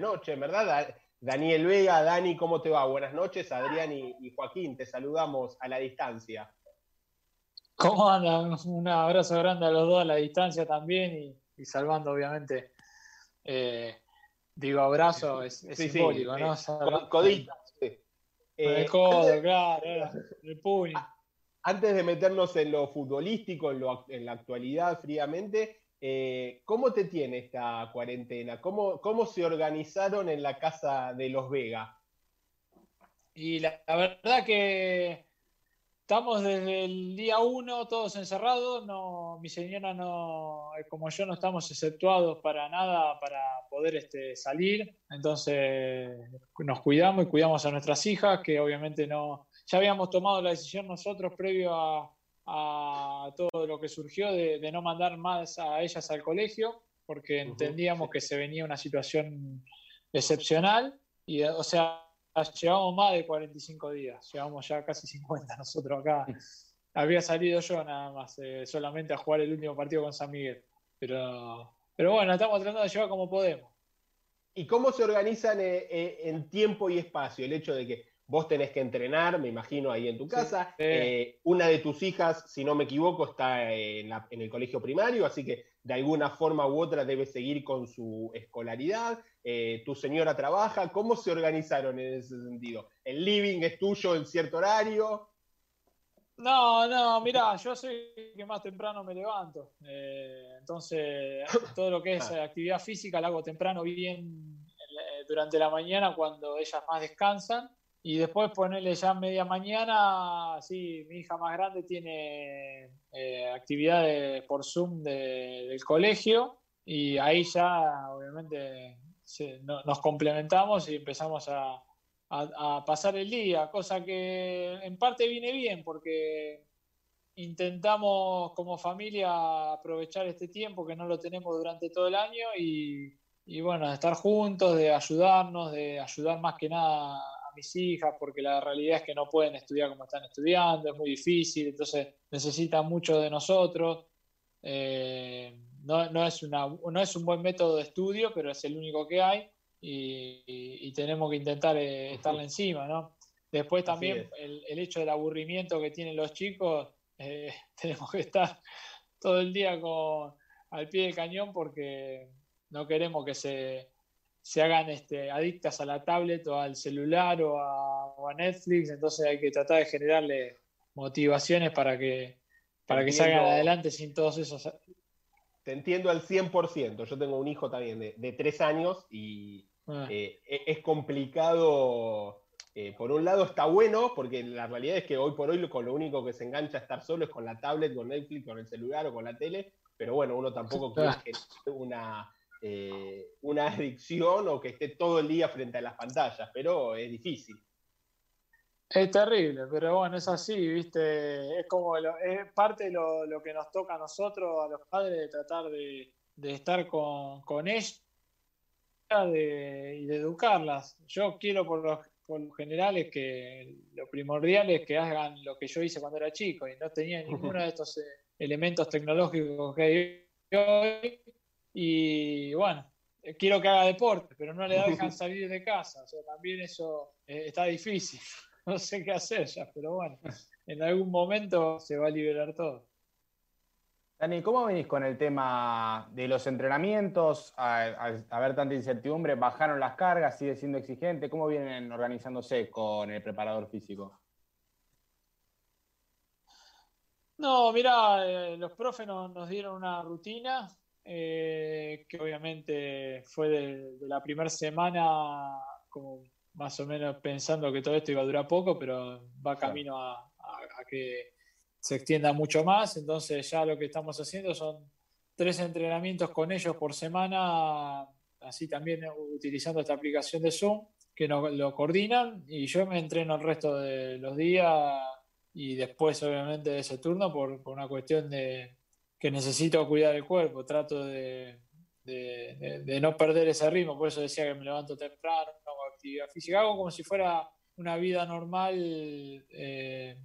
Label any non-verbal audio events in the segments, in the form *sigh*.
noche, ¿verdad? Daniel Vega, Dani, ¿cómo te va? Buenas noches, Adrián y, Joaquín, te saludamos a la distancia. ¿Cómo andan? Un abrazo grande a los dos a la distancia también y, salvando, obviamente. Eh, digo, abrazo es, simbólico, ¿no? codita. el codo, claro, el puño antes de meternos en lo futbolístico, en, la actualidad fríamente, eh, ¿cómo te tiene esta cuarentena? ¿Cómo, ¿Cómo, se organizaron en la casa de los Vega? Y la, verdad que estamos desde el día uno todos encerrados, no, mi señora no, como yo no estamos exceptuados para nada para poder este, salir, entonces nos cuidamos y cuidamos a nuestras hijas, que obviamente no, ya habíamos tomado la decisión nosotros previo a, todo lo que surgió de, no mandar más a ellas al colegio, porque entendíamos que se venía una situación excepcional, y o sea, llevamos más de 45 días, llevamos ya casi 50 nosotros acá. Había salido yo nada más, eh, solamente a jugar el último partido con San Miguel, pero, pero bueno, estamos tratando de llevar como podemos. ¿Y cómo se organizan eh, eh, en tiempo y espacio? El hecho de que vos tenés que entrenar, me imagino, ahí en tu casa. Eh, una de tus hijas, si no me equivoco, está en, el colegio primario, así que de alguna forma u otra debe seguir con su escolaridad. Eh, tu señora trabaja. ¿Cómo se organizaron en ese sentido? ¿El living es tuyo en cierto horario? No, no, mira, yo soy el que más temprano me levanto. Eh, entonces, *coughs* todo lo que es ah. actividad física la hago temprano, bien durante la mañana cuando ellas más descansan. Y después ponerle ya media mañana, sí, mi hija más grande tiene eh, actividades por Zoom del colegio y ahí ya obviamente nos complementamos y empezamos a, pasar el día, cosa que en parte viene bien porque intentamos como familia aprovechar este tiempo que no lo tenemos durante todo el año y, y bueno, de estar juntos, de ayudarnos, de ayudar más que nada mis hijas, porque la realidad es que no pueden estudiar como están estudiando, es muy difícil, entonces necesitan mucho de nosotros. Eh, no, es una, no es un buen método de estudio, pero es el único que hay y, tenemos que intentar eh, estarle encima, ¿no? Después también el, hecho del aburrimiento que tienen los chicos, eh, *laughs* tenemos que estar todo el día con, al pie del cañón porque no queremos que se, se hagan este, adictas a la tablet o al celular o a, Netflix, entonces hay que tratar de generarle motivaciones para que, para que salgan adelante sin todos esos... Te entiendo al 100%, yo tengo un hijo también de, tres años y ah. eh, e, es complicado, eh, por un lado está bueno, porque la realidad es que hoy por hoy con lo único que se engancha a estar solo es con la tablet, con Netflix, con el celular o con la tele, pero bueno, uno tampoco quiere una eh, una *laughs* adicción o que esté todo el día frente a las pantallas, pero es difícil. Es terrible, pero bueno, es así, ¿viste? Es como es parte de lo, que nos toca a nosotros, a los padres, de tratar de, estar con, con ellas y de educarlas. Yo quiero por lo, por general es que lo primordial es que hagan lo que yo hice cuando era chico y no tenía *laughs* ninguno de estos eh, elementos tecnológicos que hay hoy y bueno, eh, quiero que haga deporte, pero no le *laughs* dejan salir de casa. O sea, también eso eh, está difícil. *laughs* No sé qué hacer ya, pero bueno, en algún momento se va a liberar todo. Dani, ¿cómo venís con el tema de los entrenamientos? A, ver tanta incertidumbre, ¿bajaron las cargas? ¿Sigue siendo exigente? ¿Cómo vienen organizándose con el preparador físico? No, mira, eh, los profes nos dieron una rutina eh, que obviamente fue de, la primera semana como más o menos pensando que todo esto iba a durar poco, pero va camino a, que se extienda mucho más. Entonces ya lo que estamos haciendo son tres entrenamientos con ellos por semana, así también utilizando esta aplicación de Zoom, que nos lo coordinan y yo me entreno el resto de los días y después obviamente de ese turno por una cuestión de, que necesito cuidar el cuerpo, trato de, no perder ese ritmo, por eso decía que me levanto temprano, hago actividad física, hago como si fuera una vida normal, eh,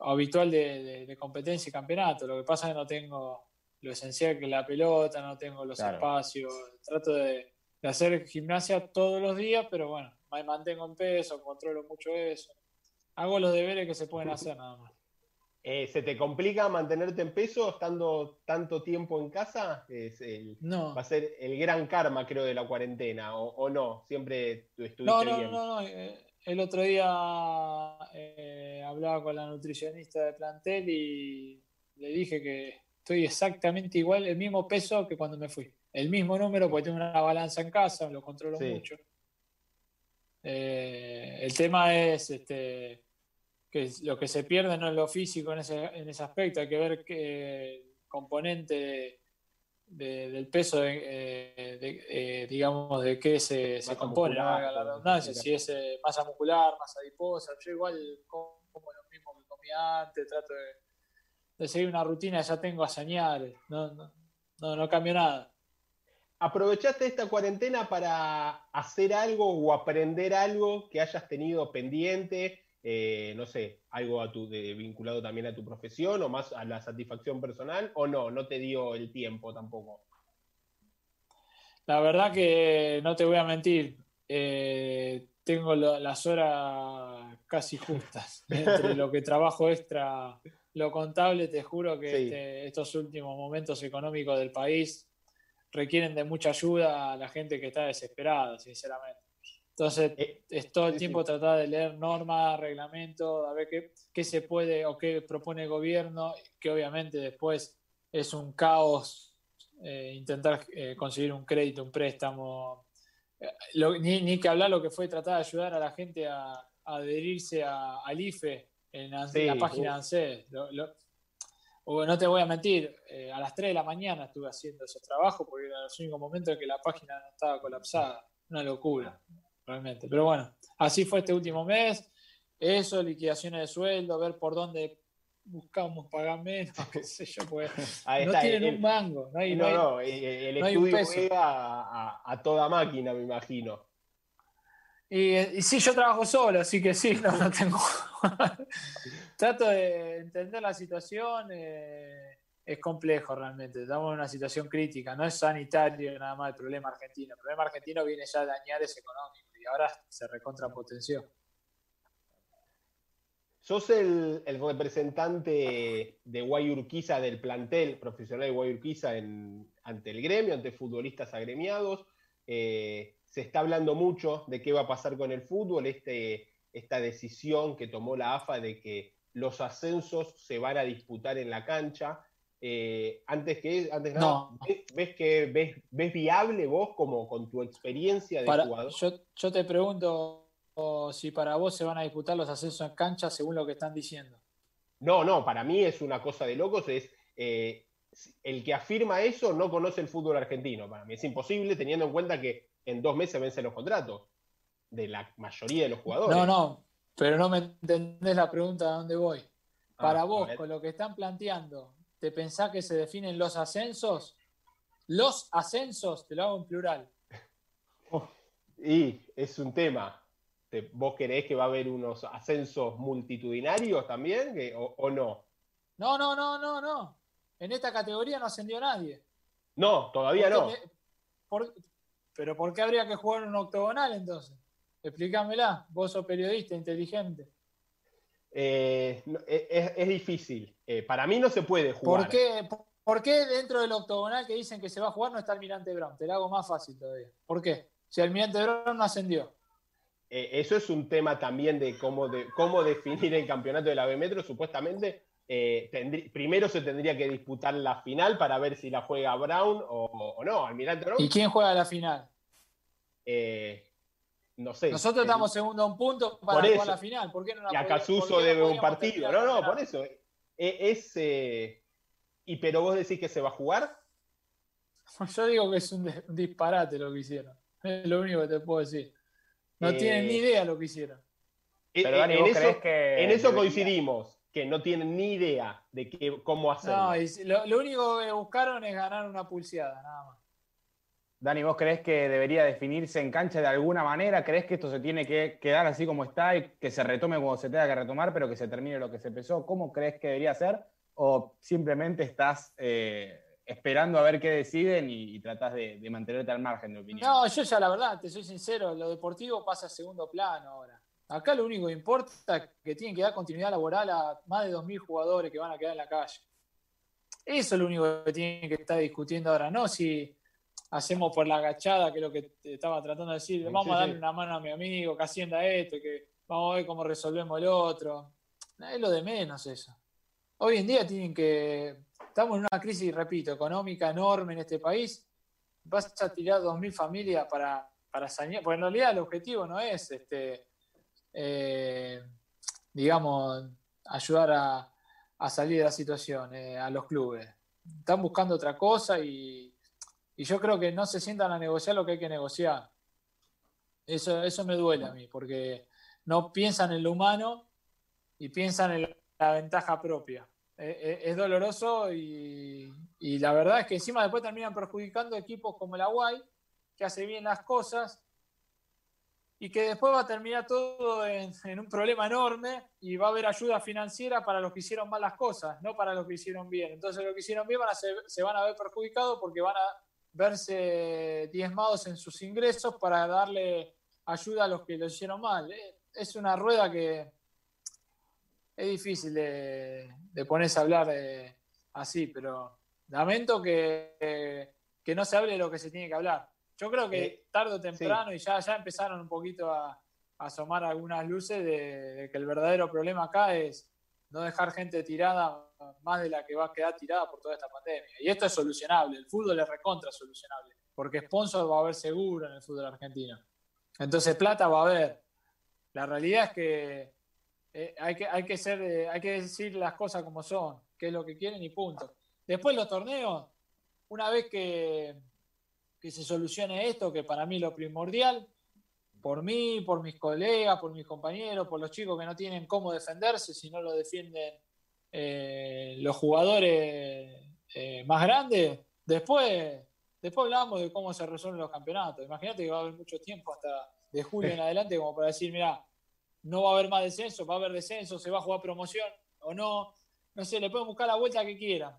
habitual de, competencia y campeonato. Lo que pasa es que no tengo lo esencial que es la pelota, no tengo los espacios, trato de, de hacer gimnasia todos los días, pero bueno, me mantengo en peso, controlo mucho eso. Hago los deberes que se pueden hacer nada más. Eh, ¿Se te complica mantenerte en peso estando tanto tiempo en casa? no. Va a ser el gran karma, creo, de la cuarentena, ¿o, no? Siempre estuviste no, no, No, no, eh, el otro día eh, hablaba con la nutricionista de plantel y le dije que estoy exactamente igual, el mismo peso que cuando me fui. El mismo número, porque tengo una balanza en casa, lo controlo mucho. el tema es este, que lo que se pierde no es lo físico en ese, en ese aspecto, hay que ver qué componente del peso, de, eh, digamos, de qué se, se compone, la redundancia, si es eh, masa muscular, masa adiposa, yo igual como lo mismo que comía antes, trato de, seguir una rutina, ya tengo a señales, no, no, no cambio nada. ¿Aprovechaste esta cuarentena para hacer algo o aprender algo que hayas tenido pendiente? Eh, no sé, algo a tu, vinculado también a tu profesión o más a la satisfacción personal o no, no te dio el tiempo tampoco? La verdad que no te voy a mentir, eh, tengo las horas casi justas *laughs* entre lo que trabajo extra, lo contable, te juro que este, estos últimos momentos económicos del país requieren de mucha ayuda a la gente que está desesperada, sinceramente. Entonces, eh, es todo el tiempo tratar de leer normas, reglamentos, a ver qué, qué, se puede o qué propone el gobierno, que obviamente después es un caos eh, intentar eh, conseguir un crédito, un préstamo. ni, ni, que hablar lo que fue tratar de ayudar a la gente a, adherirse al IFE en, la página de ANSES. no te voy a mentir, a las 3 de la mañana estuve haciendo esos trabajos porque era el único momento en que la página no estaba colapsada. Una locura realmente. Pero bueno, así fue este último mes. Eso, liquidaciones de sueldo, ver por dónde buscamos pagar menos, *laughs* qué sé yo, pues. no tienen un mango. No, hay, no, no, el estudio llega a, toda máquina, me imagino. Y, y, sí, yo trabajo solo, así que sí, no, no tengo. *laughs* Trato de entender la situación. Eh, es complejo realmente. Estamos en una situación crítica. No es sanitario nada más el problema argentino. El problema argentino viene ya de dañares económicos y ahora se recontrapotenció. Sos el, representante de Guayurquiza del plantel profesional de Guayurquiza ante el gremio, ante futbolistas agremiados. Eh, se está hablando mucho de qué va a pasar con el fútbol, este, esta decisión que tomó la AFA de que los ascensos se van a disputar en la cancha. Eh, antes que antes nada, ¿ves, que ves, viable vos como con tu experiencia de jugador? Yo, te pregunto si para vos se van a disputar los ascensos en cancha según lo que están diciendo. No, no, para mí es una cosa de locos, es eh, el que afirma eso no conoce el fútbol argentino. Para mí es imposible teniendo en cuenta que en dos meses vencen los contratos de la mayoría de los jugadores. No, no, pero no me entendés la pregunta de dónde voy. Para ah, vos, con lo que están planteando, ¿Te pensás que se definen los ascensos? Los ascensos, te lo hago en plural. *laughs* y es un tema. ¿Vos creés que va a haber unos ascensos multitudinarios también o, no? No, no, no, no, no. En esta categoría no ascendió nadie. No, todavía no. pero ¿por qué habría que jugar un octogonal entonces? Explícamela. Vos sos periodista inteligente. Eh, es, difícil. Eh, para mí no se puede jugar. ¿Por qué, dentro del octogonal que dicen que se va a jugar no está Almirante Brown? Te lo hago más fácil todavía. ¿Por qué? Si Almirante Brown no ascendió. Eh, eso es un tema también de cómo, de cómo definir el campeonato de la B Metro. Supuestamente, primero se tendría que disputar la final para ver si la juega Brown o, no. Almirante Brown. ¿Y quién juega la final? No sé. Nosotros estamos segundo a un punto para jugar la final. ¿Por qué no la Y acá Suso debe un partido. No, no, por eso. E, es, eh, ¿Y pero vos decís que se va a jugar? *laughs* Yo digo que es un, disparate lo que hicieron. Es lo único que te puedo decir. No eh, tienen ni idea lo que hicieron. Eh, pero Dani, en, eso, que en eso coincidimos, que no tienen ni idea de que, cómo hacerlo. No, lo único que buscaron es ganar una pulseada, nada más. Dani, ¿vos crees que debería definirse en cancha de alguna manera? ¿Crees que esto se tiene que quedar así como está y que se retome cuando se tenga que retomar, pero que se termine lo que se empezó? ¿Cómo crees que debería ser? ¿O simplemente estás eh, esperando a ver qué deciden y, tratás de, mantenerte al margen de opinión. No, yo ya la verdad, te soy sincero, lo deportivo pasa a segundo plano ahora. Acá lo único que importa es que tienen que dar continuidad laboral a más de 2.000 jugadores que van a quedar en la calle. Eso es lo único que tienen que estar discutiendo ahora, no si hacemos por la agachada, que es lo que estaba tratando de decir, vamos a darle una mano a mi amigo, que hacienda esto, que vamos a ver cómo resolvemos el otro. Es lo de menos eso. Hoy en día tienen que. Estamos en una crisis, repito, económica enorme en este país. Vas a tirar 2.000 familias para, para sanear. Porque en realidad el objetivo no es, este, eh, digamos, ayudar a, salir de la situación eh, a los clubes. Están buscando otra cosa y, y, yo creo que no se sientan a negociar lo que hay que negociar. Eso, eso me duele a mí, porque no piensan en lo humano y piensan en la ventaja propia. Eh, eh, es doloroso y, la verdad es que encima después terminan perjudicando equipos como la Guay, que hace bien las cosas y que después va a terminar todo en, un problema enorme y va a haber ayuda financiera para los que hicieron mal las cosas, no para los que hicieron bien. Entonces los que hicieron bien van a se van a ver perjudicados porque van a verse diezmados en sus ingresos para darle ayuda a los que lo hicieron mal. Eh, es una rueda que, es difícil de, ponerse a hablar eh, así, pero lamento que, no se hable de lo que se tiene que hablar. Yo creo que eh, tarde o temprano, y ya, ya empezaron un poquito a, asomar algunas luces de, que el verdadero problema acá es no dejar gente tirada más de la que va a quedar tirada por toda esta pandemia. Y esto es solucionable, el fútbol es recontra solucionable, porque sponsor va a haber seguro en el fútbol argentino. Entonces plata va a haber. La realidad es que eh, hay, que, hay, que ser, eh, hay que decir las cosas como son, qué es lo que quieren y punto. Después los torneos, una vez que, que se solucione esto, que para mí es lo primordial, por mí, por mis colegas, por mis compañeros, por los chicos que no tienen cómo defenderse, si no lo defienden eh, los jugadores más grandes, después, después hablamos de cómo se resuelven los campeonatos. Imagínate que va a haber mucho tiempo hasta de julio en adelante como para decir, mira, no va a haber más descenso, va a haber descenso, se va a jugar promoción o no. No sé, le pueden buscar la vuelta que quieran.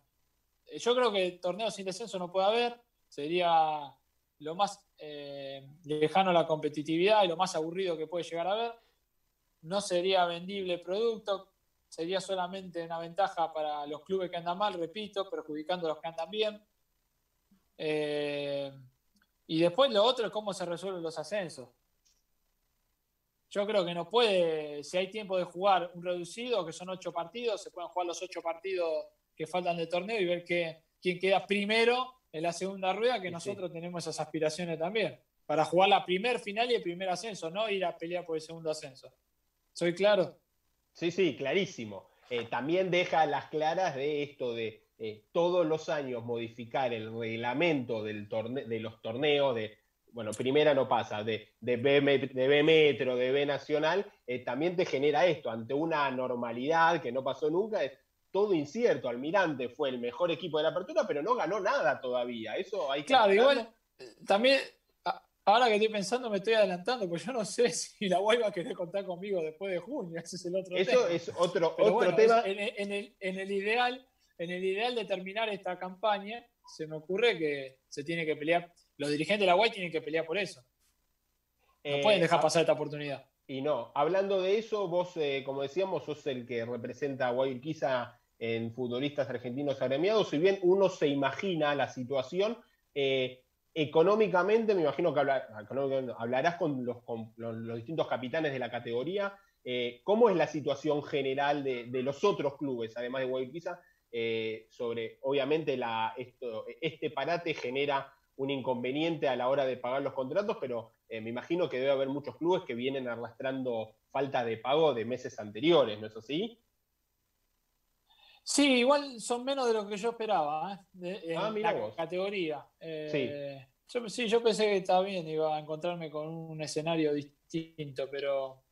Eh, yo creo que torneos sin descenso no puede haber, sería lo más eh, lejano a la competitividad y lo más aburrido que puede llegar a haber. No sería vendible producto, sería solamente una ventaja para los clubes que andan mal, repito, perjudicando a los que andan bien. Eh, y después lo otro es cómo se resuelven los ascensos. Yo creo que no puede, si hay tiempo de jugar un reducido, que son ocho partidos, se pueden jugar los ocho partidos que faltan de torneo y ver que, quién queda primero en la segunda rueda, que nosotros tenemos esas aspiraciones también, para jugar la primer final y el primer ascenso, no ir a pelear por el segundo ascenso. ¿Soy claro? Sí, sí, clarísimo. Eh, también deja las claras de esto de eh, todos los años modificar el reglamento del de los torneos, de bueno, primera no pasa, de, de, B, de B Metro, de B Nacional, eh, también te genera esto, ante una normalidad que no pasó nunca, es todo incierto. Almirante fue el mejor equipo de la apertura, pero no ganó nada todavía. Eso hay que. Claro, igual, también, ahora que estoy pensando, me estoy adelantando, pues yo no sé *laughs* si la UAI va a querer contar conmigo después de junio, *laughs* ese es el otro tema. Eso es otro, otro tema. en, el, en, el, ideal, en el ideal de terminar esta campaña, se me ocurre que se tiene que pelear los dirigentes de la UAI tienen que pelear por eso. No pueden dejar eh, pasar esta oportunidad. Y no, hablando de eso, vos, eh, como decíamos, sos el que representa a Guayurquiza en futbolistas argentinos agremiados. Si bien uno se imagina la situación, eh, económicamente, me imagino que hablarás con los, distintos capitanes de la categoría. ¿Cómo es la situación general de, los otros clubes, además de Guayurquiza? sobre, obviamente, este parate genera un inconveniente a la hora de pagar los contratos, pero eh, me imagino que debe haber muchos clubes que vienen arrastrando falta de pago de meses anteriores, ¿no es así? Sí, igual son menos de lo que yo esperaba, ¿eh? de, ah, la categoría. Eh, sí. Yo, sí, yo pensé que estaba bien, iba a encontrarme con un escenario distinto, pero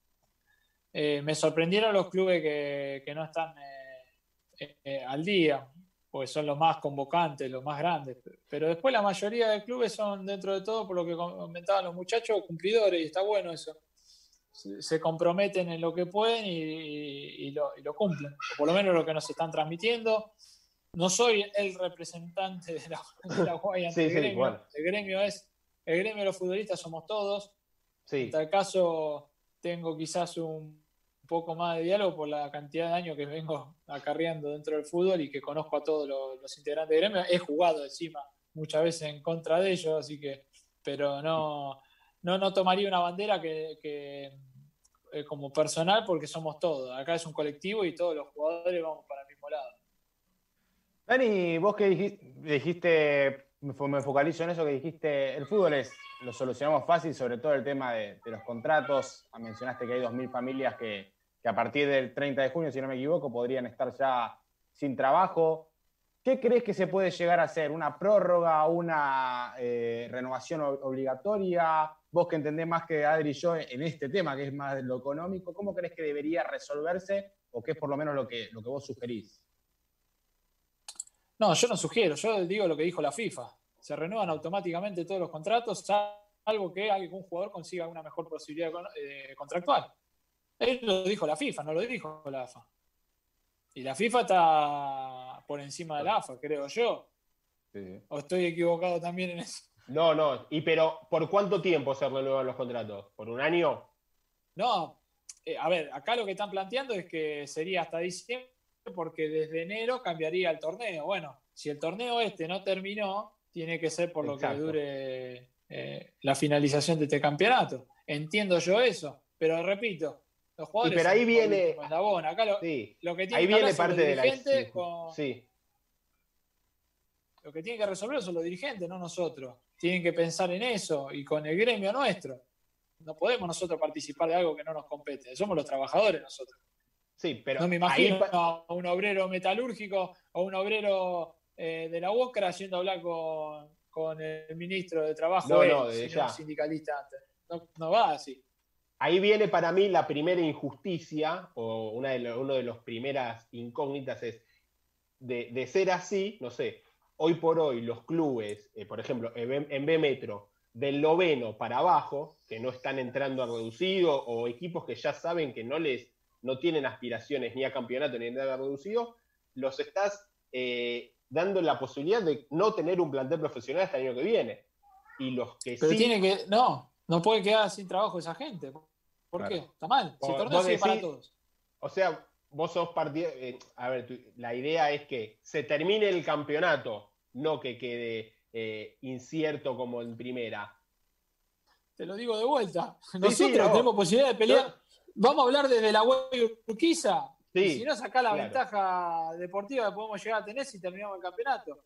me sorprendieron los clubes que no están al día porque son los más convocantes, los más grandes. Pero después la mayoría de clubes son, dentro de todo, por lo que comentaban los muchachos, cumplidores, y está bueno eso. Se comprometen en lo que pueden y, lo, cumplen, o por lo menos lo que nos están transmitiendo. no soy el representante de la, de *laughs* el gremio. El gremio es, el gremio de los futbolistas somos todos. En tal caso, tengo quizás un poco más de diálogo por la cantidad de años que vengo acarreando dentro del fútbol y que conozco a todos los, integrantes del gremio. He jugado encima muchas veces en contra de ellos, así que, pero no, no, no tomaría una bandera que, eh, como personal porque somos todos. Acá es un colectivo y todos los jugadores vamos para el mismo lado. Dani, vos que dijiste, me focalizo en eso que dijiste, el fútbol es, lo solucionamos fácil, sobre todo el tema de, los contratos. Mencionaste que hay 2.000 familias que, a partir del 30 de junio, si no me equivoco, podrían estar ya sin trabajo. ¿Qué crees que se puede llegar a hacer? ¿Una prórroga, una eh, renovación obligatoria? Vos que entendés más que Adri y yo en este tema, que es más de lo económico, ¿cómo crees que debería resolverse o qué es por lo menos lo que, lo que vos sugerís? No, yo no sugiero, yo digo lo que dijo la FIFA. Se renuevan automáticamente todos los contratos, salvo que algún jugador consiga una mejor posibilidad eh, contractual. Él lo dijo la FIFA, no lo dijo la AFA. Y la FIFA está por encima de la AFA, creo yo. ¿O estoy equivocado también en eso? No, no. ¿Y pero por cuánto tiempo se renuevan los contratos? ¿Por un año? No. Eh, a ver, acá lo que están planteando es que sería hasta diciembre porque desde enero cambiaría el torneo. Bueno, si el torneo este no terminó, tiene que ser por lo que dure eh, la finalización de este campeonato. Entiendo yo eso, pero repito, los jugadores. pero ahí viene. Acá lo, que tiene ahí viene parte de la. Con, sí. Lo que tienen que resolver son los dirigentes, no nosotros. Tienen que pensar en eso y con el gremio nuestro. No podemos nosotros participar de algo que no nos compete. Somos los trabajadores nosotros. Sí, pero no me imagino a un obrero metalúrgico o un obrero eh, de la UOCRA yendo a hablar con, el ministro de Trabajo, no, no, de sindicalista antes. No, va así. Ahí viene para mí la primera injusticia, o una de, uno de las primeras incógnitas es, de, ser así, no sé, hoy por hoy los clubes, eh, por ejemplo, en B Metro, del noveno para abajo, que no están entrando a reducido, o equipos que ya saben que no les no tienen aspiraciones ni a campeonato ni a nada reducido, los estás eh, dando la posibilidad de no tener un plantel profesional hasta el año que viene. Y los que Pero tiene que, no, no puede quedar sin trabajo esa gente. ¿Por qué? Está mal. Si el torneo sigue para todos. O sea, vos sos partido. Eh, a ver, la idea es que se termine el campeonato, no que quede eh, incierto como en primera. Te lo digo de vuelta. Nosotros tenemos posibilidad de pelear. Vamos a hablar desde la web Urquiza. si no saca la ventaja deportiva que podemos llegar a tener si terminamos el campeonato.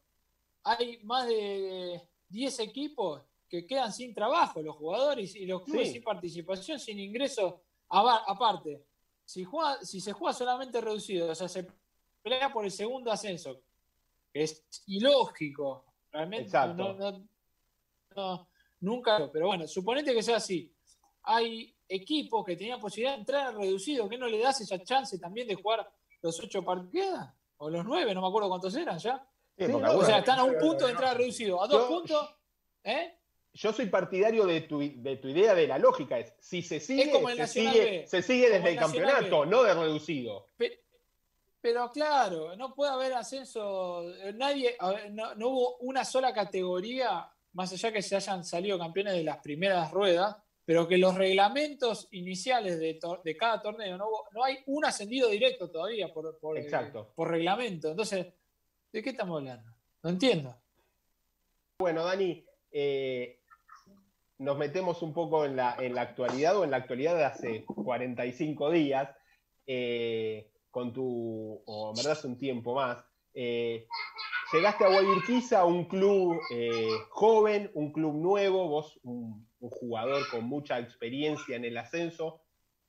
Hay más de 10 equipos que quedan sin trabajo, los jugadores y los clubes sin participación, sin ingresos. Aparte, si, juega, si se juega solamente reducido, o sea, se pelea por el segundo ascenso, que es ilógico, realmente no, nunca, pero bueno, suponete que sea así. Hay equipo que tenía posibilidad de entrar reducido, ¿qué no le das esa chance también de jugar los ocho partidos? O los nueve, no me acuerdo cuántos eran ya. o sea, están a un punto de entrar reducido, a dos puntos. ¿eh? Yo soy partidario de tu, de tu idea de la lógica. Es, si se sigue, se, sigue se sigue desde el, campeonato, no de reducido. Pero, claro, no puede haber ascenso. Nadie, no, no hubo una sola categoría, más allá que se hayan salido campeones de las primeras ruedas, pero que los reglamentos iniciales de, cada torneo, no, hay un ascendido directo todavía por, por, por reglamento. Entonces, ¿de qué estamos hablando? No entiendo. Bueno, Dani, eh, nos metemos un poco en la, actualidad o en la actualidad de hace 45 días, eh, con tu, o en verdad hace un tiempo más. Eh, llegaste a Guayurquiza, un club joven, un club nuevo, vos un jugador con mucha experiencia en el ascenso.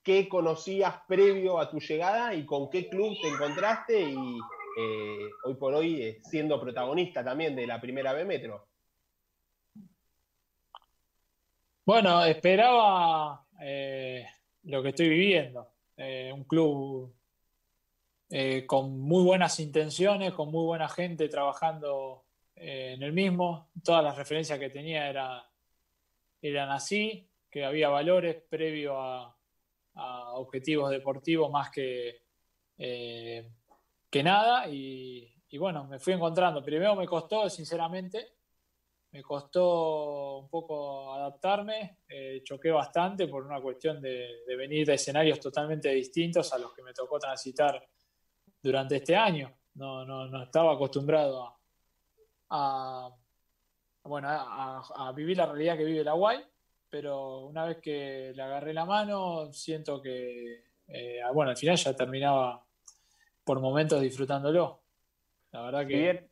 ¿Qué conocías previo a tu llegada y con qué club te encontraste y eh, hoy por hoy eh, siendo protagonista también de la primera B Metro? Bueno, esperaba eh, lo que estoy viviendo. un club con muy buenas intenciones, con muy buena gente trabajando en el mismo. Todas las referencias que tenía era eran así, que había valores previo a, objetivos deportivos más que, eh, que nada y, bueno, me fui encontrando. Primero me costó, sinceramente, me costó un poco adaptarme, eh, choqué bastante por una cuestión de, venir de escenarios totalmente distintos a los que me tocó transitar durante este año. No, no, no estaba acostumbrado a, bueno, a, vivir la realidad que vive la Guay, pero una vez que le agarré la mano, siento que, eh, bueno, al final ya terminaba por momentos disfrutándolo. La verdad que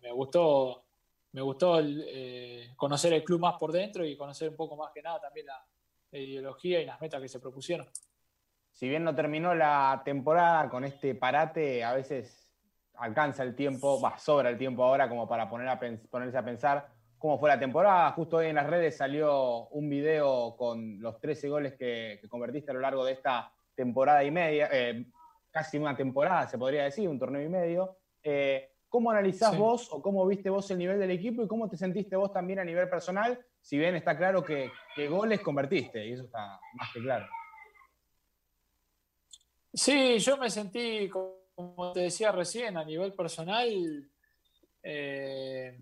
me, gustó, me gustó eh, conocer el club más por dentro y conocer un poco más que nada también la, ideología y las metas que se propusieron. Si bien no terminó la temporada con este parate, a veces alcanza el tiempo, va, sobra el tiempo ahora como para ponerse a pensar cómo fue la temporada. Justo hoy en las redes salió un video con los 13 goles que, convertiste a lo largo de esta temporada y media, eh, casi una temporada, se podría decir, un torneo y medio. Eh, ¿Cómo analizás vos o cómo viste vos el nivel del equipo y cómo te sentiste vos también a nivel personal? Si bien está claro que, goles convertiste, y eso está más que claro. Sí, yo me sentí, como te decía recién, a nivel personal, eh,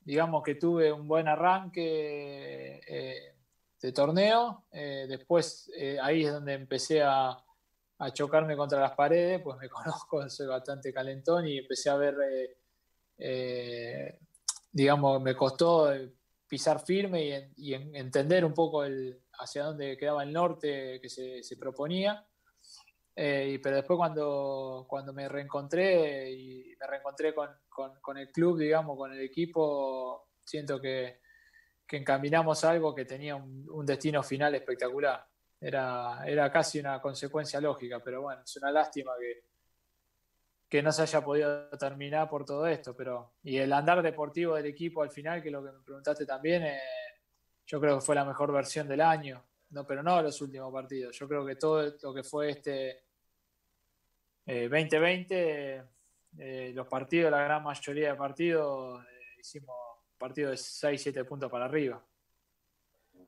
digamos que tuve un buen arranque eh, de torneo. después ahí es donde empecé a, a chocarme contra las paredes, pues me *laughs* conozco, soy bastante calentón y empecé a ver, eh, eh, digamos, me costó pisar firme y, entender un poco el, hacia dónde quedaba el norte que se, proponía. Eh, pero después cuando, cuando me reencontré y me reencontré con, con, el club, digamos, con el equipo, siento que, que encaminamos algo que tenía un destino final espectacular era, era casi una consecuencia lógica, pero bueno, es una lástima que, que no se haya podido terminar por todo esto, pero y el andar deportivo del equipo al final, que lo que me preguntaste también, eh, yo creo que fue la mejor versión del año, no, pero no los últimos partidos, yo creo que todo lo que fue este 2020, eh, eh, los partidos, la gran mayoría de partidos, hicimos partidos de 6-7 puntos para arriba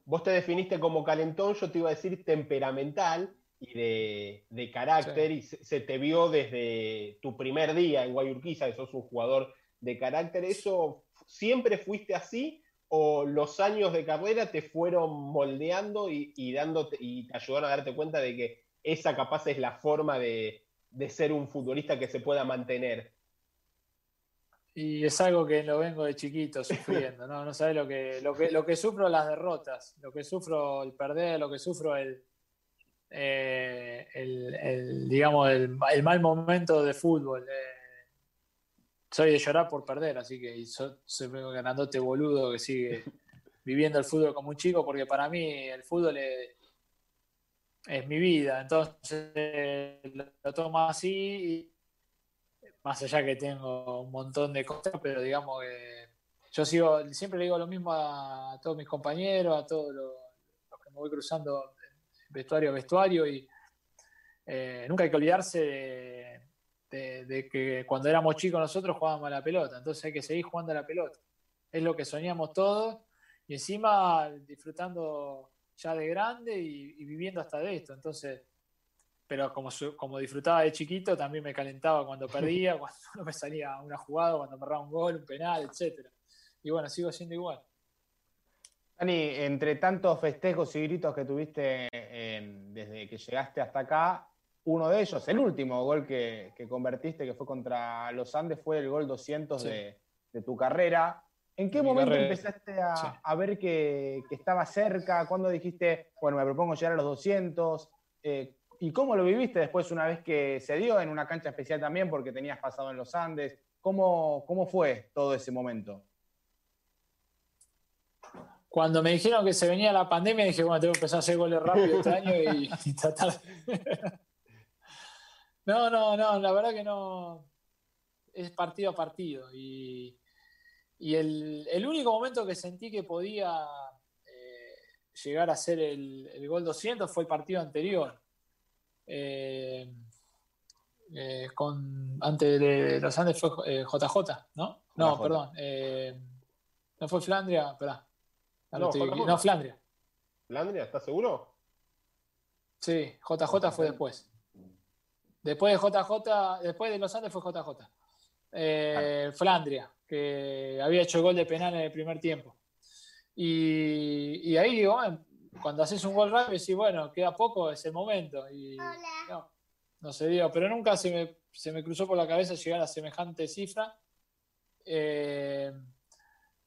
vos te definiste como calentón, yo te iba a decir temperamental y de, carácter, y se, te vio desde tu primer día en Guayurquiza, que sos un jugador de carácter. ¿Eso siempre fuiste así? ¿O los años de carrera te fueron moldeando y, dándote, y te ayudaron a darte cuenta de que esa capaz es la forma de, de ser un futbolista que se pueda mantener? Y es algo que lo vengo de chiquito sufriendo, ¿no? No sabes lo que, lo que, lo que sufro las derrotas, lo que sufro el perder, lo que sufro el, eh, el, digamos, el, mal momento de fútbol. Eh. soy de llorar por perder, así que soy ganándote boludo que sigue viviendo el fútbol como un chico, porque para mí el fútbol es, es mi vida, entonces lo tomo así y más allá que tengo un montón de cosas, pero digamos que yo sigo, siempre le digo lo mismo a, todos mis compañeros, a todos los, que me voy cruzando vestuario a vestuario y eh, nunca hay que olvidarse de, que cuando éramos chicos nosotros jugábamos a la pelota, entonces hay que seguir jugando a la pelota. Es lo que soñamos todos y encima disfrutando ya de grande y viviendo hasta de esto. Entonces, pero como, como disfrutaba de chiquito, también me calentaba cuando perdía, *laughs* cuando no me salía una jugada, cuando me un gol, un penal, etc. Y bueno, sigo siendo igual. Dani, entre tantos festejos y gritos que tuviste desde que llegaste hasta acá, uno de ellos, el último gol que, convertiste, que fue contra los Andes, fue el gol 200 de, tu carrera. ¿En qué momento empezaste a, ver que, estaba cerca? ¿Cuándo dijiste, bueno, me propongo llegar a los 200? Eh, ¿Y cómo lo viviste después una vez que se dio en una cancha especial también porque tenías pasado en los Andes? ¿Cómo, cómo fue todo ese momento? Cuando me dijeron que se venía la pandemia, dije, bueno, tengo que empezar a hacer goles rápido este año y, *laughs* tratar. *laughs* no, no, no, la verdad que no. Es partido a partido. Y, el, único momento que sentí que podía eh, llegar a ser el, el, gol 200 fue el partido anterior eh, eh, con, antes de los Andes fue JJ, eh, ¿no? No, perdón. no fue Flandria, espera. No, Flandria. ¿Flandria? ¿Estás seguro? Sí, JJ fue después. Después de JJ, después de los Andes fue JJ. eh, Flandria, que había hecho gol de penal en el primer tiempo. Y, ahí digo, cuando haces un gol rápido, decís, bueno, queda poco, es el momento. Y no, no se dio, pero nunca se me, se me cruzó por la cabeza llegar a semejante cifra. Eh,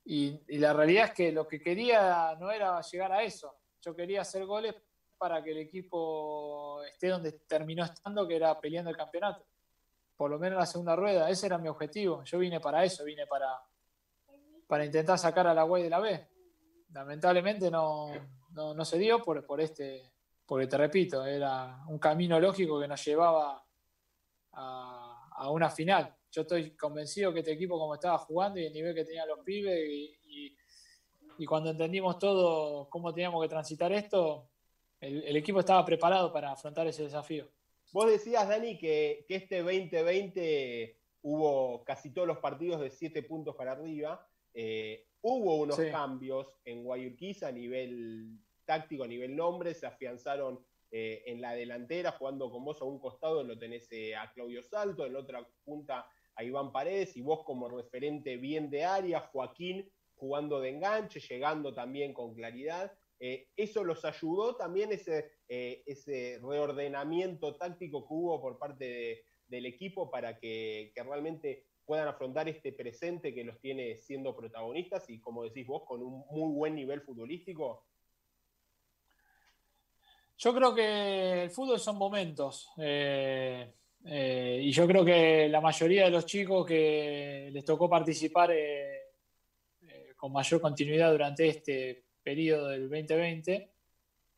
y, la realidad es que lo que quería no era llegar a eso. Yo quería hacer goles para que el equipo esté donde terminó estando, que era peleando el campeonato. Por lo menos la segunda rueda. Ese era mi objetivo. Yo vine para eso, vine para, para intentar sacar a la Guay de la B. Lamentablemente no, no, se dio por, por este, porque te repito, era un camino lógico que nos llevaba a, a una final. Yo estoy convencido que este equipo, como estaba jugando y el nivel que tenían los pibes, y, y, cuando entendimos todo cómo teníamos que transitar esto, el, equipo estaba preparado para afrontar ese desafío. Vos decías, Dani, que, que este 2020 hubo casi todos los partidos de siete puntos para arriba. Eh, hubo unos cambios en Guayurquiza a nivel táctico, a nivel nombre, se afianzaron eh, en la delantera, jugando con vos a un costado, lo tenés eh, a Claudio Salto, en otra punta a Iván Paredes, y vos como referente bien de área, Joaquín jugando de enganche, llegando también con claridad. Eh, eso los ayudó también ese, ese reordenamiento táctico que hubo por parte del equipo para que, que realmente puedan afrontar este presente que los tiene siendo protagonistas y como decís vos, con un muy buen nivel futbolístico. Yo creo que el fútbol son momentos. Eh, eh, y yo creo que la mayoría de los chicos que les tocó participar eh, con mayor continuidad durante este periodo del 2020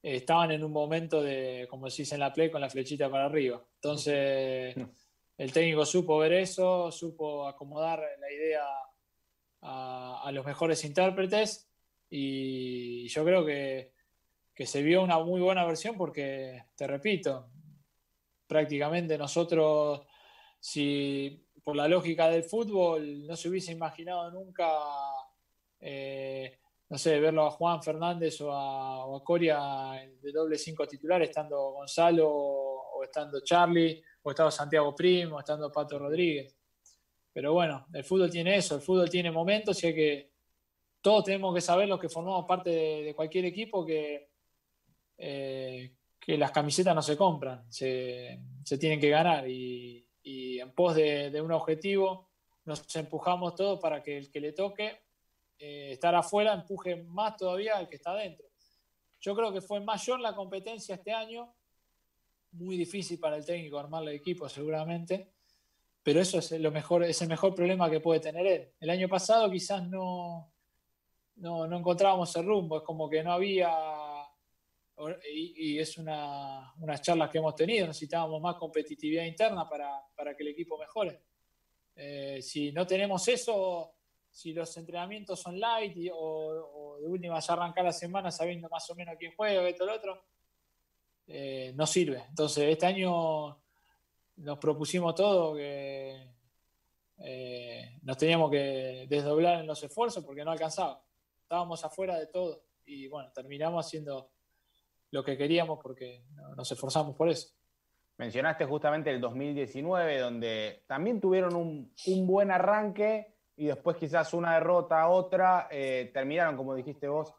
estaban en un momento de, como se dice en la play, con la flechita para arriba. Entonces, el técnico supo ver eso, supo acomodar la idea a los mejores intérpretes y yo creo que que se vio una muy buena versión porque, te repito, prácticamente nosotros, si por la lógica del fútbol no se hubiese imaginado nunca, eh, no sé, verlo a Juan Fernández o a, Coria de doble cinco titular, estando Gonzalo o estando Charlie, o estando Santiago Primo, o estando Pato Rodríguez. Pero bueno, el fútbol tiene eso, el fútbol tiene momentos y que, todos tenemos que saber los que formamos parte de cualquier equipo que eh, que las camisetas no se compran, se, tienen que ganar y, en pos de, un objetivo nos empujamos todos para que el que le toque eh, estar afuera empuje más todavía al que está adentro. Yo creo que fue mayor la competencia este año, muy difícil para el técnico armar el equipo seguramente, pero eso es, lo mejor, es el mejor problema que puede tener él. El año pasado quizás no, no encontrábamos el rumbo, es como que no había y, es una, unas charlas que hemos tenido, necesitábamos más competitividad interna para, para que el equipo mejore. Eh, si no tenemos eso, si los entrenamientos son light o, de última ya arrancar la semana sabiendo más o menos quién juega, esto, lo otro, eh, no sirve. Entonces, este año nos propusimos todo que eh, nos teníamos que desdoblar en los esfuerzos porque no alcanzaba. Estábamos afuera de todo y bueno, terminamos haciendo lo que queríamos porque nos esforzamos por eso. Mencionaste justamente el 2019, donde también tuvieron un, buen arranque y después quizás una derrota, otra, eh, terminaron, como dijiste vos,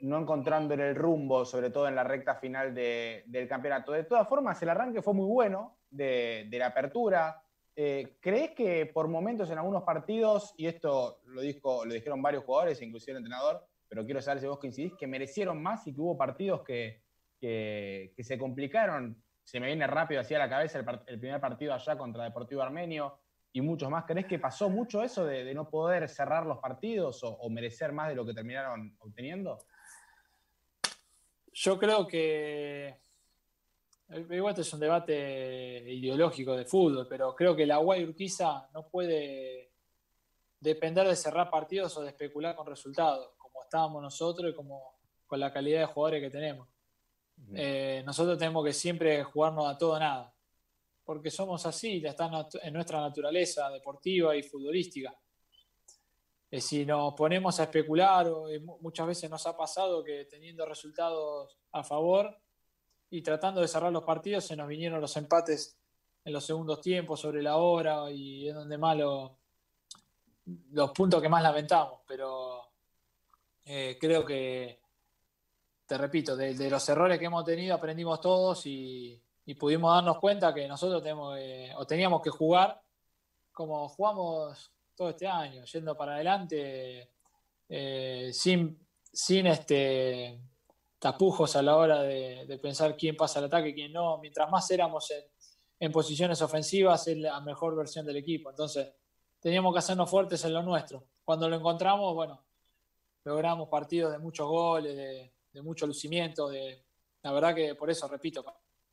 no encontrando en el rumbo, sobre todo en la recta final del campeonato. De todas formas, el arranque fue muy bueno de, la apertura. Eh, ¿Crees que por momentos en algunos partidos, y esto lo, dijo, lo dijeron varios jugadores, inclusive el entrenador, pero quiero saber si vos coincidís, que merecieron más y que hubo partidos que, que, se complicaron. Se me viene rápido hacia la cabeza el, primer partido allá contra Deportivo Armenio y muchos más. ¿Crees que pasó mucho eso de, no poder cerrar los partidos o, merecer más de lo que terminaron obteniendo? Yo creo que Igual este es un debate ideológico de fútbol, pero creo que la Guay Urquiza no puede depender de cerrar partidos o de especular con resultados, como estábamos nosotros y como con la calidad de jugadores que tenemos. Eh, nosotros tenemos que siempre jugarnos a todo nada, porque somos así, ya está en nuestra naturaleza deportiva y futbolística. Eh, si nos ponemos a especular, muchas veces nos ha pasado que teniendo resultados a favor y tratando de cerrar los partidos, se nos vinieron los empates en los segundos tiempos sobre la hora y es donde más lo, los puntos que más lamentamos, pero eh, creo que, te repito, de, los errores que hemos tenido aprendimos todos y, pudimos darnos cuenta que nosotros tenemos o teníamos que jugar como jugamos todo este año, yendo para adelante, eh, sin, sin este, tapujos a la hora de, pensar quién pasa el ataque y quién no. Mientras más éramos en, en posiciones ofensivas, es la mejor versión del equipo. Entonces, teníamos que hacernos fuertes en lo nuestro. Cuando lo encontramos, bueno, logramos partidos de muchos goles, de, mucho lucimiento. De, la verdad que por eso, repito,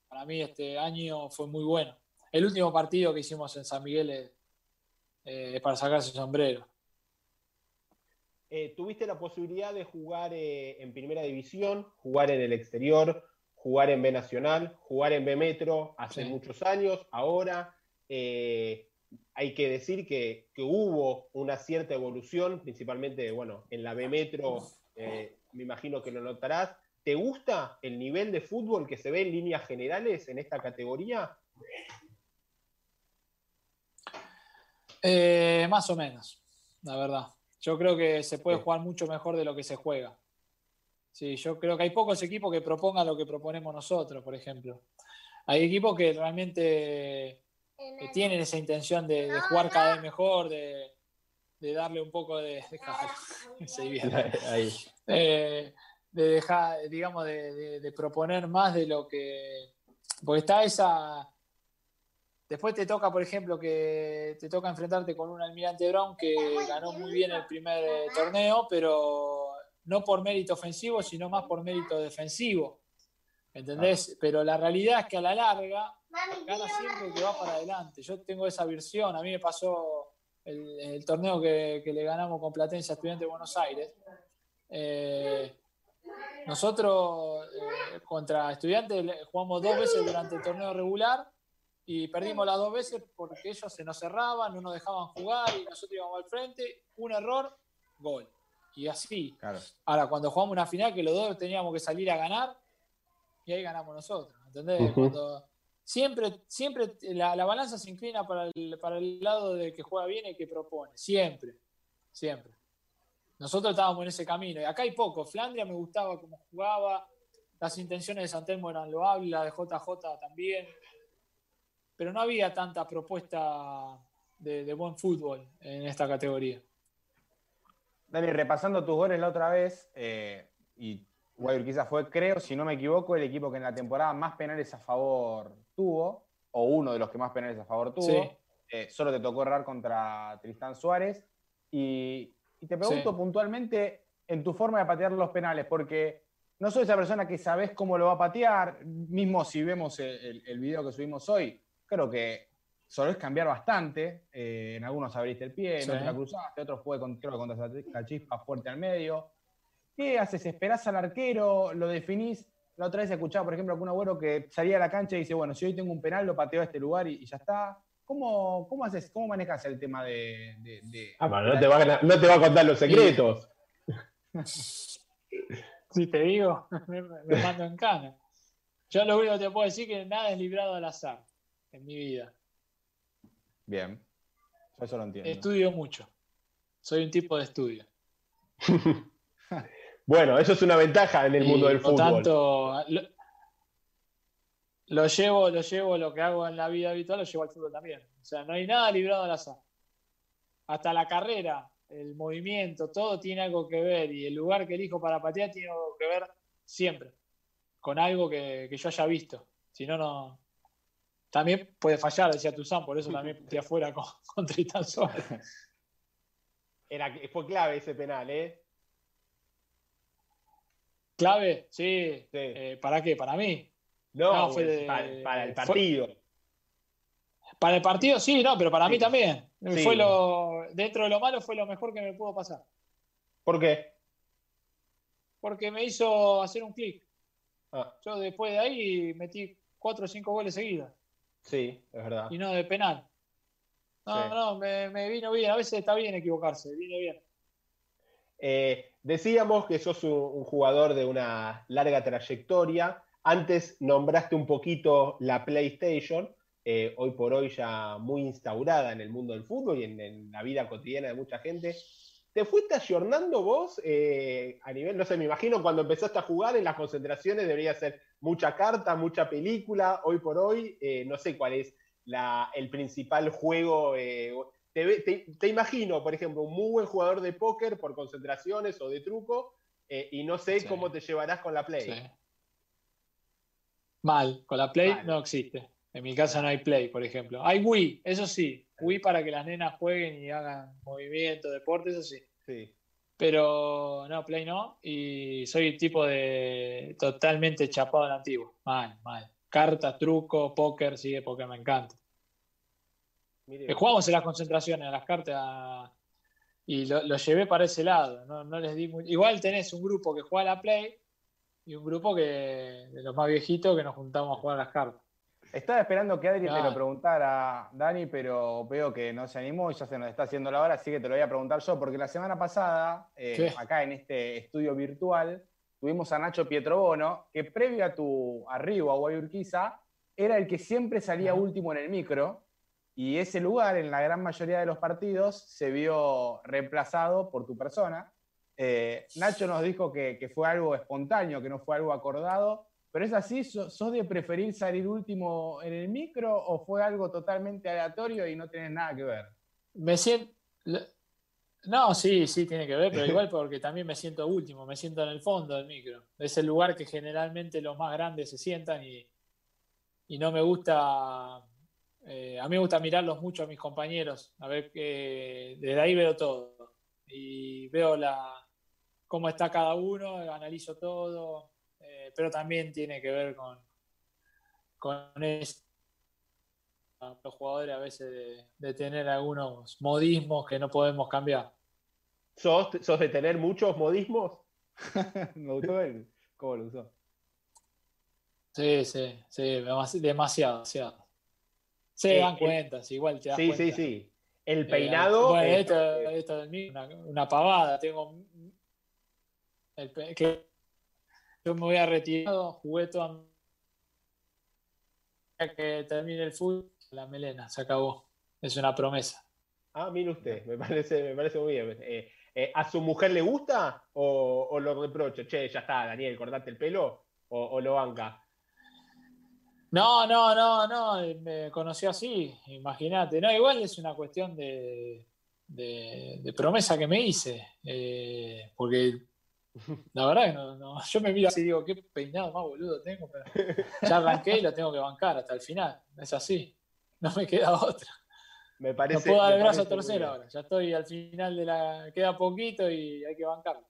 para mí este año fue muy bueno. El último partido que hicimos en San Miguel es, eh, para sacarse el sombrero. Eh, ¿Tuviste la posibilidad de jugar eh, en primera división, jugar en el exterior, jugar en B Nacional, jugar en B Metro hace muchos años? Ahora hay que decir que, hubo una cierta evolución, principalmente bueno, en la B Metro, me imagino que lo notarás. ¿Te gusta el nivel de fútbol que se ve en líneas generales en esta categoría? Eh, más o menos, la verdad. Yo creo que se puede jugar mucho mejor de lo que se juega. Sí, yo creo que hay pocos equipos que propongan lo que proponemos nosotros, por ejemplo. Hay equipos que realmente tienen esa intención de, jugar cada vez mejor, de, darle un poco de, *laughs* eh, de dejar, digamos, de, proponer más de lo que. Porque está esa, Después te toca, por ejemplo, que te toca enfrentarte con un Almirante Brown que ganó muy bien el primer eh, torneo, pero no por mérito ofensivo, sino más por mérito defensivo. ¿Entendés? Pero la realidad es que a la larga gana siempre que va para adelante. Yo tengo esa versión. A mí me pasó el, torneo que, le ganamos con Platense a Estudiantes de Buenos Aires. Eh, nosotros eh, contra Estudiantes jugamos dos veces durante el torneo regular y perdimos las dos veces porque ellos se nos cerraban, no nos dejaban jugar y nosotros íbamos al frente, un error, gol. Y así. Ahora, cuando jugamos una final que los dos teníamos que salir a ganar, y ahí ganamos nosotros, ¿entendés? Cuando siempre, siempre la, balanza se inclina para el, para el lado de que juega bien y que propone, siempre, siempre. Nosotros estábamos en ese camino, y acá hay poco. Flandria me gustaba cómo jugaba, las intenciones de Santelmo eran loables, la de JJ también pero no había tanta propuesta de, buen fútbol en esta categoría. Dani, repasando tus goles la otra vez, eh, y quizás fue, creo, si no me equivoco, el equipo que en la temporada más penales a favor tuvo, o uno de los que más penales a favor tuvo. Eh, solo te tocó errar contra Tristán Suárez. Y, te pregunto puntualmente en tu forma de patear los penales, porque no soy esa persona que sabes cómo lo va a patear, mismo si vemos el, el video que subimos hoy, creo que es cambiar bastante. Eh, en algunos abriste el pie, en otros la cruzaste, otros fue con, creo contra la chispa fuerte al medio. ¿Qué haces? ¿Esperás al arquero? ¿Lo definís? La otra vez he escuchado, por ejemplo, algún abuelo que salía a la cancha y dice, bueno, si hoy tengo un penal, lo pateo a este lugar y, ya está. ¿Cómo, cómo, haces, cómo manejas el tema de...? ah, no, te va a, no te va a contar los secretos. *laughs* Si te digo, *laughs* me, me mando en cana. Yo lo único que te puedo decir es que nada es librado al azar en mi vida. Bien, yo eso lo entiendo. Estudio mucho. Soy un tipo de estudio. *laughs* bueno, eso es una ventaja en el mundo del fútbol. Por tanto, lo, llevo, lo llevo, lo que hago en la vida habitual, lo llevo al fútbol también. O sea, no hay nada librado al azar. Hasta la carrera, el movimiento, todo tiene algo que ver y el lugar que elijo para patear tiene algo que ver siempre con algo que, que yo haya visto. Si no, no, también puede fallar, decía Tuzán, por eso también estoy afuera con, *laughs* con Tristan Era, fue clave ese penal, ¿eh? ¿Clave? Sí. Eh, ¿Para qué? ¿Para mí? No, fue para, el partido. para el partido sí, no, pero para mí también. Fue lo, dentro de lo malo fue lo mejor que me pudo pasar. ¿Por qué? Porque me hizo hacer un clic. Ah. Yo después de ahí metí cuatro o cinco goles seguidos. Sí, es verdad. Y no de penal. No, no, me, vino bien. A veces está bien equivocarse, vino bien. Eh, decíamos que sos un, jugador de una larga trayectoria. Antes nombraste un poquito la PlayStation. eh, hoy por hoy ya muy instaurada en el mundo del fútbol y en, la vida cotidiana de mucha gente. ¿Te fuiste ayornando vos eh, a nivel, no sé, me imagino cuando empezaste a jugar en las concentraciones debería ser mucha carta, mucha película, hoy por hoy, no sé cuál es el principal juego. Te, imagino, por ejemplo, un muy buen jugador de póker por concentraciones o de truco, y no sé cómo te llevarás con la Play. Mal, con la Play no existe. En mi casa no hay Play, por ejemplo. Hay Wii, eso sí. Wii para que las nenas jueguen y hagan movimiento, deporte, eso sí. Sí. Pero no, Play no. Y soy tipo de totalmente chapado en antiguo. Mal, mal. Cartas, truco, póker, sí, porque me encanta. Eh, jugamos en las concentraciones, a las cartas, y lo, llevé para ese lado. No, les di Igual tenés un grupo que juega a la Play y un grupo que de los más viejitos que nos juntamos a jugar a las cartas. Estaba esperando que Adri te lo preguntara, Dani, pero veo que no se animó y ya se nos está haciendo la hora, así que te lo voy a preguntar yo, porque la semana pasada, eh, acá en este estudio virtual, tuvimos a Nacho Pietrobono, que previo a tu arribo a Guayurquiza, era el que siempre salía último en el micro, y ese lugar, en la gran mayoría de los partidos, se vio reemplazado por tu persona. Eh, Nacho nos dijo que, fue algo espontáneo, que no fue algo acordado, ¿Pero es así? ¿Sos de preferir salir último en el micro o fue algo totalmente aleatorio y no tenés nada que ver? Me siento. No, sí, sí, tiene que ver, pero igual porque también me siento último, me siento en el fondo del micro. Es el lugar que generalmente los más grandes se sientan y, no me gusta. Eh, a mí me gusta mirarlos mucho a mis compañeros, a ver que desde ahí veo todo. Y veo la, cómo está cada uno, analizo todo, pero también tiene que ver con, con los jugadores a veces de, tener algunos modismos que no podemos cambiar. ¿Sos, de tener muchos modismos? *laughs* Me gustó él, cómo lo usó. Sí, sí, sí, demasiado, demasiado. Se eh, dan cuenta, igual te das sí, Sí, sí, sí. El peinado. bueno, esto, esto es una, una, pavada. Tengo. El, que yo me voy a retirar, jugué toda que termine el fútbol, la melena, se acabó. Es una promesa. Ah, mire usted, me parece, me parece muy bien. Eh, eh, ¿A su mujer le gusta o, lo reprocha? Che, ya está, Daniel, cortate el pelo o, lo banca. No, no, no, no, me conoció así, imagínate. No, igual es una cuestión de, de, promesa que me hice, eh, porque la verdad que no, yo me miro así y digo, qué peinado más boludo tengo, pero *laughs* ya arranqué y lo tengo que bancar hasta el final. Es así. No me queda otra. Me parece, no puedo dar el brazo a torcer ahora. Ya estoy al final de la. Queda poquito y hay que bancarlo.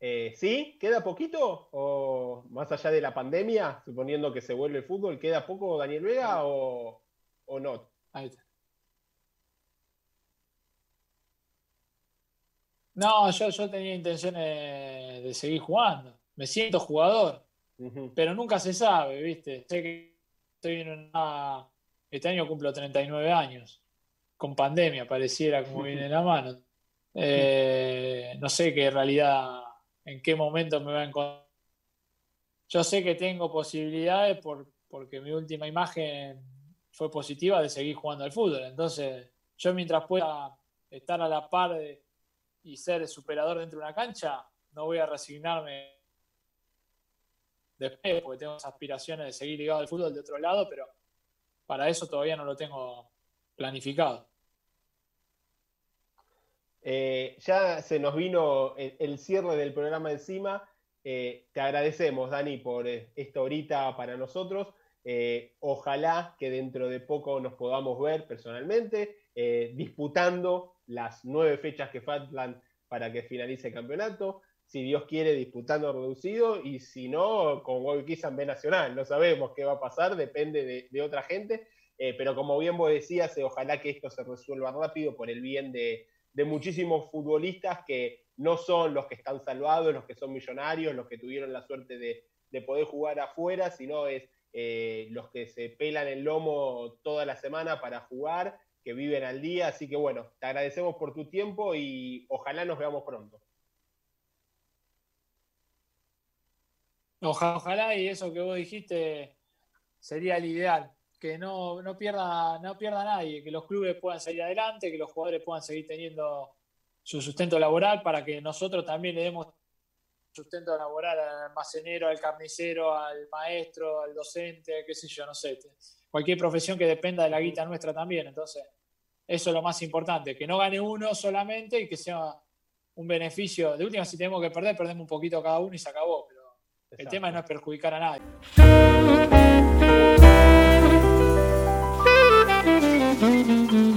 Eh, ¿Sí? ¿Queda poquito? ¿O más allá de la pandemia, suponiendo que se vuelve el fútbol, queda poco Daniel Vega o, o no? Ahí está. No, yo, yo tenía intenciones de seguir jugando. Me siento jugador, pero nunca se sabe, ¿viste? Sé que estoy en una. Este año cumplo 39 años. Con pandemia, pareciera como viene la mano. *laughs* Eh, no sé qué realidad, en qué momento me va a encontrar. Yo sé que tengo posibilidades por, porque mi última imagen fue positiva de seguir jugando al fútbol. Entonces, yo mientras pueda estar a la par de y ser superador dentro de una cancha, no voy a resignarme después, porque tengo aspiraciones de seguir ligado al fútbol de otro lado, pero para eso todavía no lo tengo planificado. Eh, ya se nos vino el, cierre del programa encima. Eh, te agradecemos, Dani, por eh, esta horita para nosotros. ojalá que dentro de poco nos podamos ver personalmente, disputando las nueve fechas que faltan para que finalice el campeonato. Si Dios quiere, disputando reducido y si no, con Guayquizá en B Nacional. No sabemos qué va a pasar, depende de, otra gente. Pero como bien vos decías, ojalá que esto se resuelva rápido por el bien de, muchísimos futbolistas que no son los que están salvados, los que son millonarios, los que tuvieron la suerte de, poder jugar afuera, sino es eh, los que se pelan el lomo toda la semana para jugar que viven al día. Así que bueno, te agradecemos por tu tiempo y ojalá nos veamos pronto. Ojalá, y eso que vos dijiste sería el ideal, que no, no, pierda, no pierda nadie, que los clubes puedan salir adelante, que los jugadores puedan seguir teniendo su sustento laboral para que nosotros también le demos sustento laboral al almacenero, al carnicero, al maestro, al docente, qué sé yo, no sé, cualquier profesión que dependa de la guita nuestra también. Entonces, eso es lo más importante, que no gane uno solamente y que sea un beneficio. De última, si tenemos que perder, perdemos un poquito cada uno y se acabó. Pero el tema es no perjudicar a nadie.